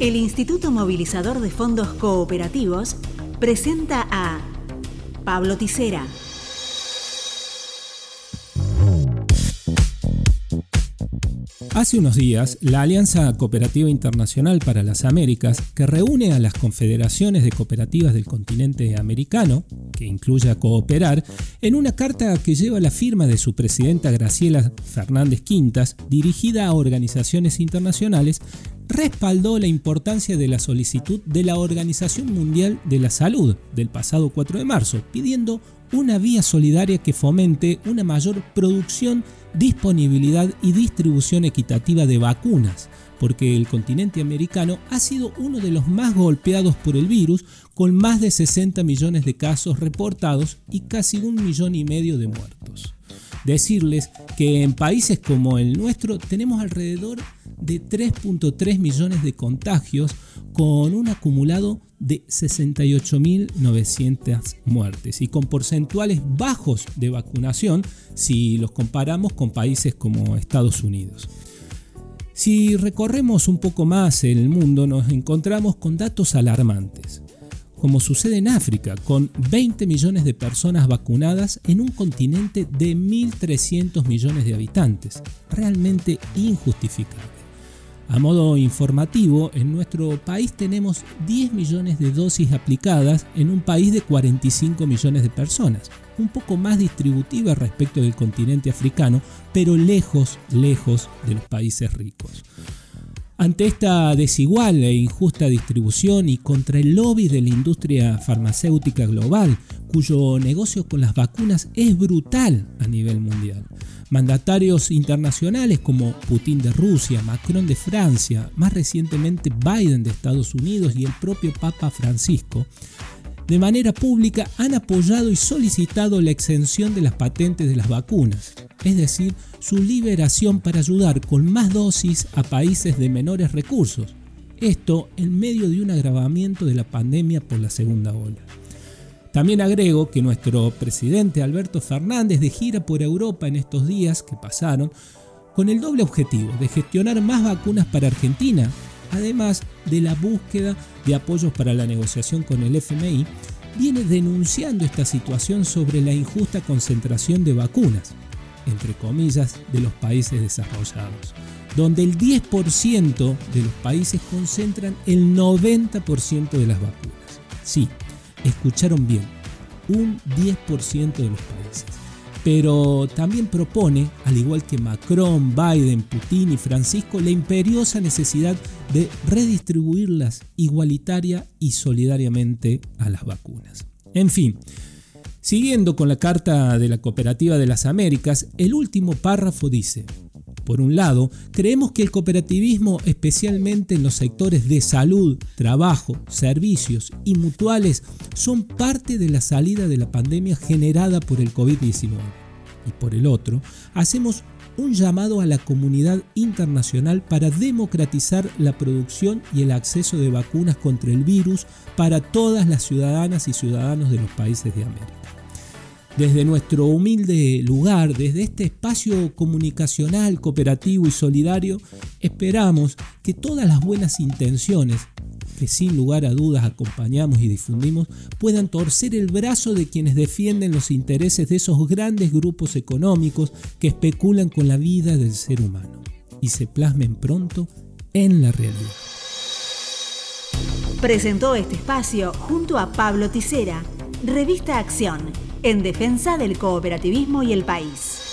El Instituto Movilizador de Fondos Cooperativos presenta a Pablo Tisera. Hace unos días, la Alianza Cooperativa Internacional para las Américas, que reúne a las confederaciones de cooperativas del continente americano, que incluye a Cooperar, en una carta que lleva la firma de su presidenta Graciela Fernández Quintas, dirigida a organizaciones internacionales, respaldó la importancia de la solicitud de la Organización Mundial de la Salud del pasado 4 de marzo, pidiendo una vía solidaria que fomente una mayor producción, disponibilidad y distribución equitativa de vacunas, porque el continente americano ha sido uno de los más golpeados por el virus, con más de 60 millones de casos reportados y casi un millón y medio de muertos. Decirles que en países como el nuestro tenemos alrededor de 3.3 millones de contagios con un acumulado de 68.900 muertes y con porcentuales bajos de vacunación si los comparamos con países como Estados Unidos. Si recorremos un poco más el mundo nos encontramos con datos alarmantes, como sucede en África, con 20 millones de personas vacunadas en un continente de 1.300 millones de habitantes, realmente injustificable. A modo informativo, en nuestro país tenemos 10 millones de dosis aplicadas en un país de 45 millones de personas, un poco más distributiva respecto del continente africano, pero lejos, lejos de los países ricos. Ante esta desigual e injusta distribución y contra el lobby de la industria farmacéutica global, cuyo negocio con las vacunas es brutal a nivel mundial, Mandatarios internacionales como Putin de Rusia, Macron de Francia, más recientemente Biden de Estados Unidos y el propio Papa Francisco, de manera pública han apoyado y solicitado la exención de las patentes de las vacunas, es decir, su liberación para ayudar con más dosis a países de menores recursos. Esto en medio de un agravamiento de la pandemia por la segunda ola. También agrego que nuestro presidente Alberto Fernández de gira por Europa en estos días que pasaron con el doble objetivo de gestionar más vacunas para Argentina, además de la búsqueda de apoyos para la negociación con el FMI, viene denunciando esta situación sobre la injusta concentración de vacunas, entre comillas, de los países desarrollados, donde el 10% de los países concentran el 90% de las vacunas. Sí, escucharon bien, un 10% de los países. Pero también propone, al igual que Macron, Biden, Putin y Francisco, la imperiosa necesidad de redistribuirlas igualitaria y solidariamente a las vacunas. En fin, siguiendo con la Carta de la Cooperativa de las Américas, el último párrafo dice, por un lado, creemos que el cooperativismo, especialmente en los sectores de salud, trabajo, servicios y mutuales, son parte de la salida de la pandemia generada por el COVID-19. Y por el otro, hacemos un llamado a la comunidad internacional para democratizar la producción y el acceso de vacunas contra el virus para todas las ciudadanas y ciudadanos de los países de América. Desde nuestro humilde lugar, desde este espacio comunicacional, cooperativo y solidario, esperamos que todas las buenas intenciones que sin lugar a dudas acompañamos y difundimos, puedan torcer el brazo de quienes defienden los intereses de esos grandes grupos económicos que especulan con la vida del ser humano y se plasmen pronto en la realidad. Presentó este espacio junto a Pablo Tisera, Revista Acción en defensa del cooperativismo y el país.